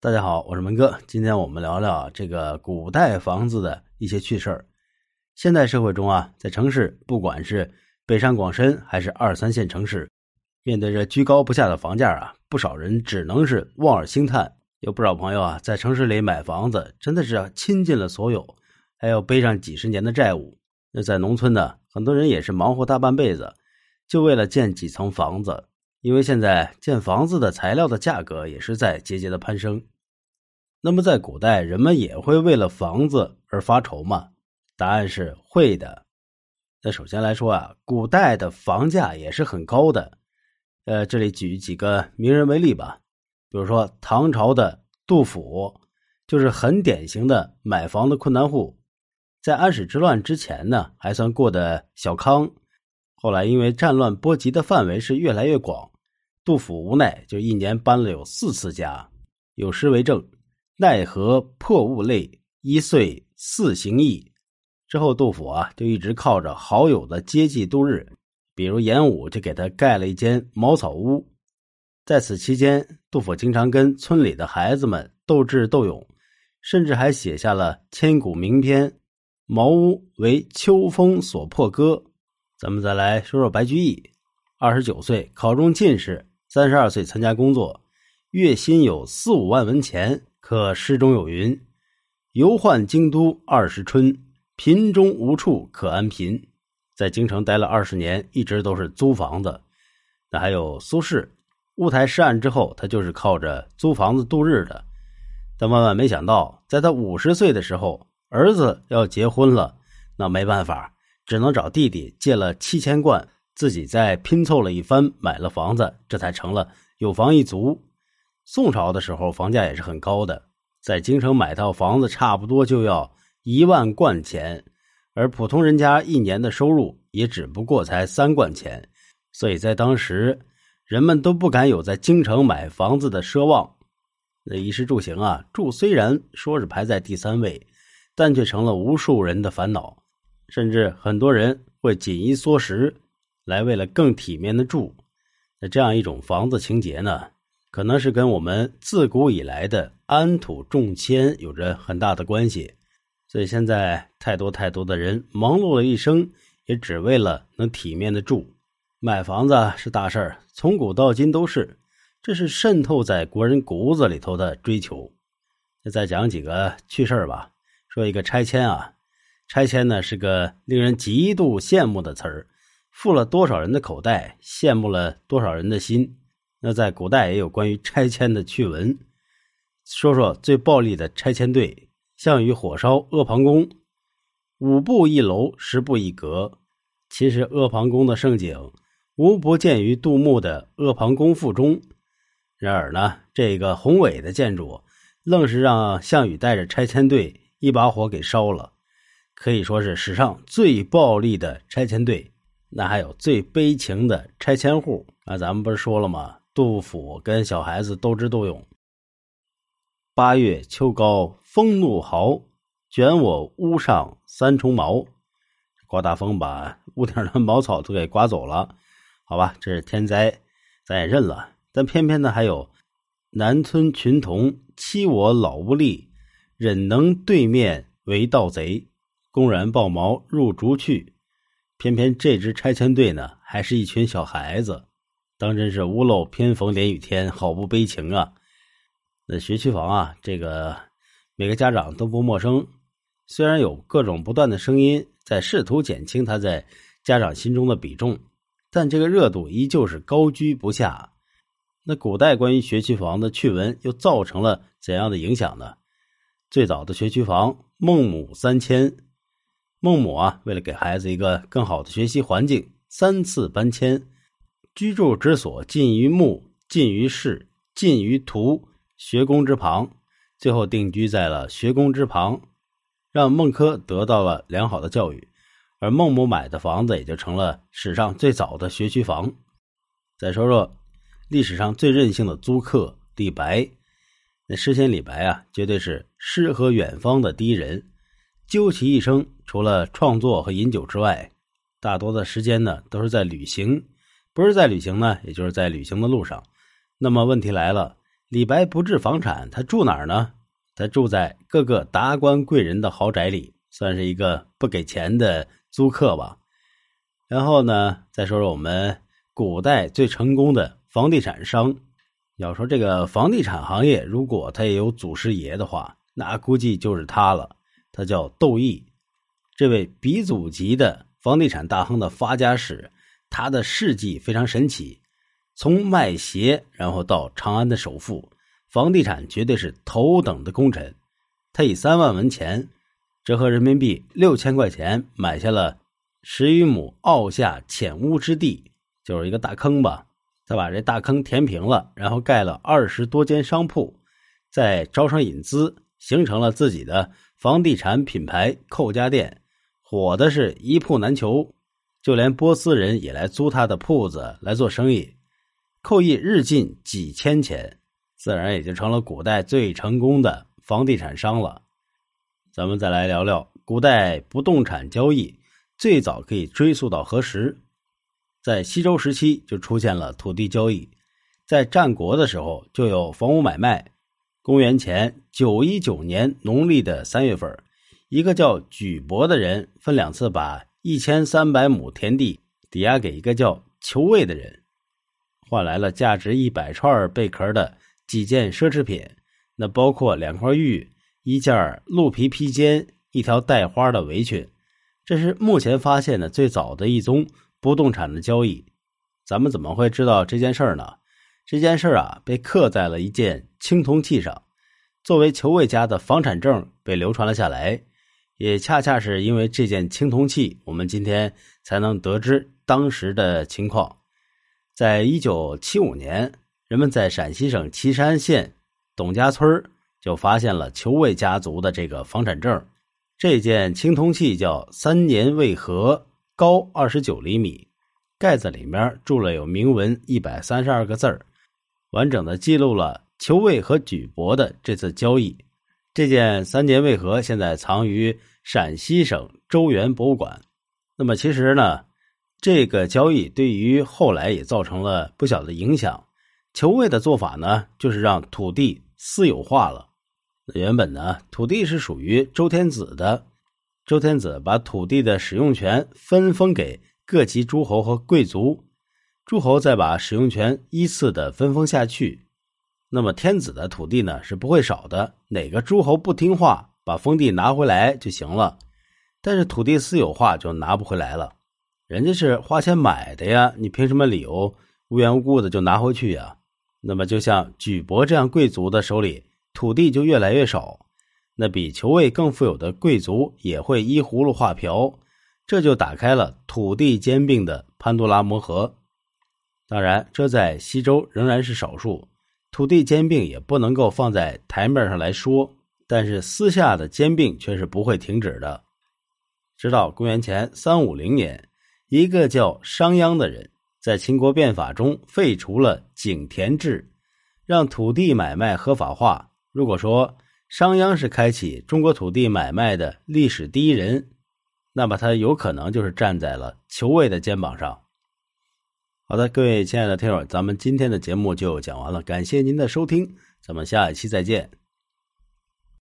大家好，我是文哥。今天我们聊聊这个古代房子的一些趣事儿。现代社会中啊，在城市，不管是北上广深还是二三线城市，面对着居高不下的房价啊，不少人只能是望而兴叹。有不少朋友啊，在城市里买房子，真的是要倾尽了所有，还要背上几十年的债务。那在农村呢，很多人也是忙活大半辈子，就为了建几层房子。因为现在建房子的材料的价格也是在节节的攀升，那么在古代人们也会为了房子而发愁吗？答案是会的。那首先来说啊，古代的房价也是很高的。呃，这里举几个名人为例吧，比如说唐朝的杜甫，就是很典型的买房的困难户，在安史之乱之前呢，还算过得小康。后来因为战乱波及的范围是越来越广，杜甫无奈就一年搬了有四次家。有诗为证：“奈何破物类，一岁四行役。”之后，杜甫啊就一直靠着好友的接济度日，比如严武就给他盖了一间茅草屋。在此期间，杜甫经常跟村里的孩子们斗智斗勇，甚至还写下了千古名篇《茅屋为秋风所破歌》。咱们再来说说白居易，二十九岁考中进士，三十二岁参加工作，月薪有四五万文钱。可诗中有云：“游宦京都二十春，贫中无处可安贫。”在京城待了二十年，一直都是租房子。那还有苏轼，乌台诗案之后，他就是靠着租房子度日的。但万万没想到，在他五十岁的时候，儿子要结婚了，那没办法。只能找弟弟借了七千贯，自己再拼凑了一番，买了房子，这才成了有房一族。宋朝的时候，房价也是很高的，在京城买套房子差不多就要一万贯钱，而普通人家一年的收入也只不过才三贯钱，所以在当时，人们都不敢有在京城买房子的奢望。那衣食住行啊，住虽然说是排在第三位，但却成了无数人的烦恼。甚至很多人会紧衣缩食，来为了更体面的住。那这样一种房子情节呢，可能是跟我们自古以来的安土重迁有着很大的关系。所以现在太多太多的人忙碌了一生，也只为了能体面的住。买房子是大事儿，从古到今都是，这是渗透在国人骨子里头的追求。再讲几个趣事儿吧，说一个拆迁啊。拆迁呢是个令人极度羡慕的词儿，富了多少人的口袋，羡慕了多少人的心。那在古代也有关于拆迁的趣闻，说说最暴力的拆迁队：项羽火烧阿房宫，五步一楼，十步一阁。其实阿房宫的盛景无不见于杜牧的《阿房宫赋》中。然而呢，这个宏伟的建筑，愣是让项羽带着拆迁队一把火给烧了。可以说是史上最暴力的拆迁队，那还有最悲情的拆迁户。那咱们不是说了吗？杜甫跟小孩子斗智斗勇。八月秋高风怒号，卷我屋上三重茅。刮大风把屋顶的茅草都给刮走了，好吧，这是天灾，咱也认了。但偏偏呢，还有南村群童欺我老屋吏，忍能对面为盗贼。公然抱茅入竹去，偏偏这支拆迁队呢，还是一群小孩子，当真是屋漏偏逢连雨天，好不悲情啊！那学区房啊，这个每个家长都不陌生，虽然有各种不断的声音在试图减轻它在家长心中的比重，但这个热度依旧是高居不下。那古代关于学区房的趣闻又造成了怎样的影响呢？最早的学区房，孟母三迁。孟母啊，为了给孩子一个更好的学习环境，三次搬迁，居住之所近于墓，近于室，近于图，学宫之旁，最后定居在了学宫之旁，让孟轲得到了良好的教育，而孟母买的房子也就成了史上最早的学区房。再说说历史上最任性的租客李白，那诗仙李白啊，绝对是诗和远方的第一人。究其一生，除了创作和饮酒之外，大多的时间呢都是在旅行。不是在旅行呢，也就是在旅行的路上。那么问题来了，李白不置房产，他住哪儿呢？他住在各个达官贵人的豪宅里，算是一个不给钱的租客吧。然后呢，再说说我们古代最成功的房地产商。要说这个房地产行业，如果他也有祖师爷的话，那估计就是他了。他叫窦毅，这位鼻祖级的房地产大亨的发家史，他的事迹非常神奇。从卖鞋，然后到长安的首富，房地产绝对是头等的功臣。他以三万文钱，折合人民币六千块钱，买下了十余亩奥下浅屋之地，就是一个大坑吧。他把这大坑填平了，然后盖了二十多间商铺，再招商引资，形成了自己的房地产品牌寇家店，火的是一铺难求，就连波斯人也来租他的铺子来做生意。寇毅日进几千钱，自然也就成了古代最成功的房地产商了。咱们再来聊聊古代不动产交易，最早可以追溯到何时？在西周时期就出现了土地交易，在战国的时候就有房屋买卖。公元前九一九年农历的三月份，一个叫举伯的人分两次把一千三百亩田地抵押给一个叫裘卫的人。换来了价值一百串贝壳的几件奢侈品，那包括两块玉、一件鹿皮披肩、一条带花的围裙。这是目前发现的最早的一宗不动产的交易。咱们怎么会知道这件事儿呢？这件事啊，被刻在了一件青铜器上，作为裘卫家的房产证被流传了下来。也恰恰是因为这件青铜器，我们今天才能得知当时的情况。在一九七五年，人们在陕西省岐山县董家村就发现了裘卫家族的这个房产证。这件青铜器叫三年未合，高二十九厘米，盖子里面铸了有铭文一百三十二个字儿完整的记录了裘卫和举伯的这次交易。这件三年未合现在藏于陕西省周原博物馆。那么其实呢？这个交易对于后来也造成了不小的影响。求卫的做法呢，就是让土地私有化了。原本呢，土地是属于周天子的，周天子把土地的使用权分封给各级诸侯和贵族，诸侯再把使用权依次的分封下去。那么天子的土地呢，是不会少的。哪个诸侯不听话，把封地拿回来就行了。但是土地私有化就拿不回来了。人家是花钱买的呀，你凭什么理由无缘无故的就拿回去呀？那么，就像举伯这样贵族的手里土地就越来越少，那比裘卫更富有的贵族也会依葫芦画瓢，这就打开了土地兼并的潘多拉魔盒。当然，这在西周仍然是少数，土地兼并也不能够放在台面上来说，但是私下的兼并却是不会停止的，直到公元前三五零年。一个叫商鞅的人，在秦国变法中废除了井田制，让土地买卖合法化。如果说商鞅是开启中国土地买卖的历史第一人，那么他有可能就是站在了裘卫的肩膀上。好的，各位亲爱的听友，咱们今天的节目就讲完了，感谢您的收听，咱们下一期再见。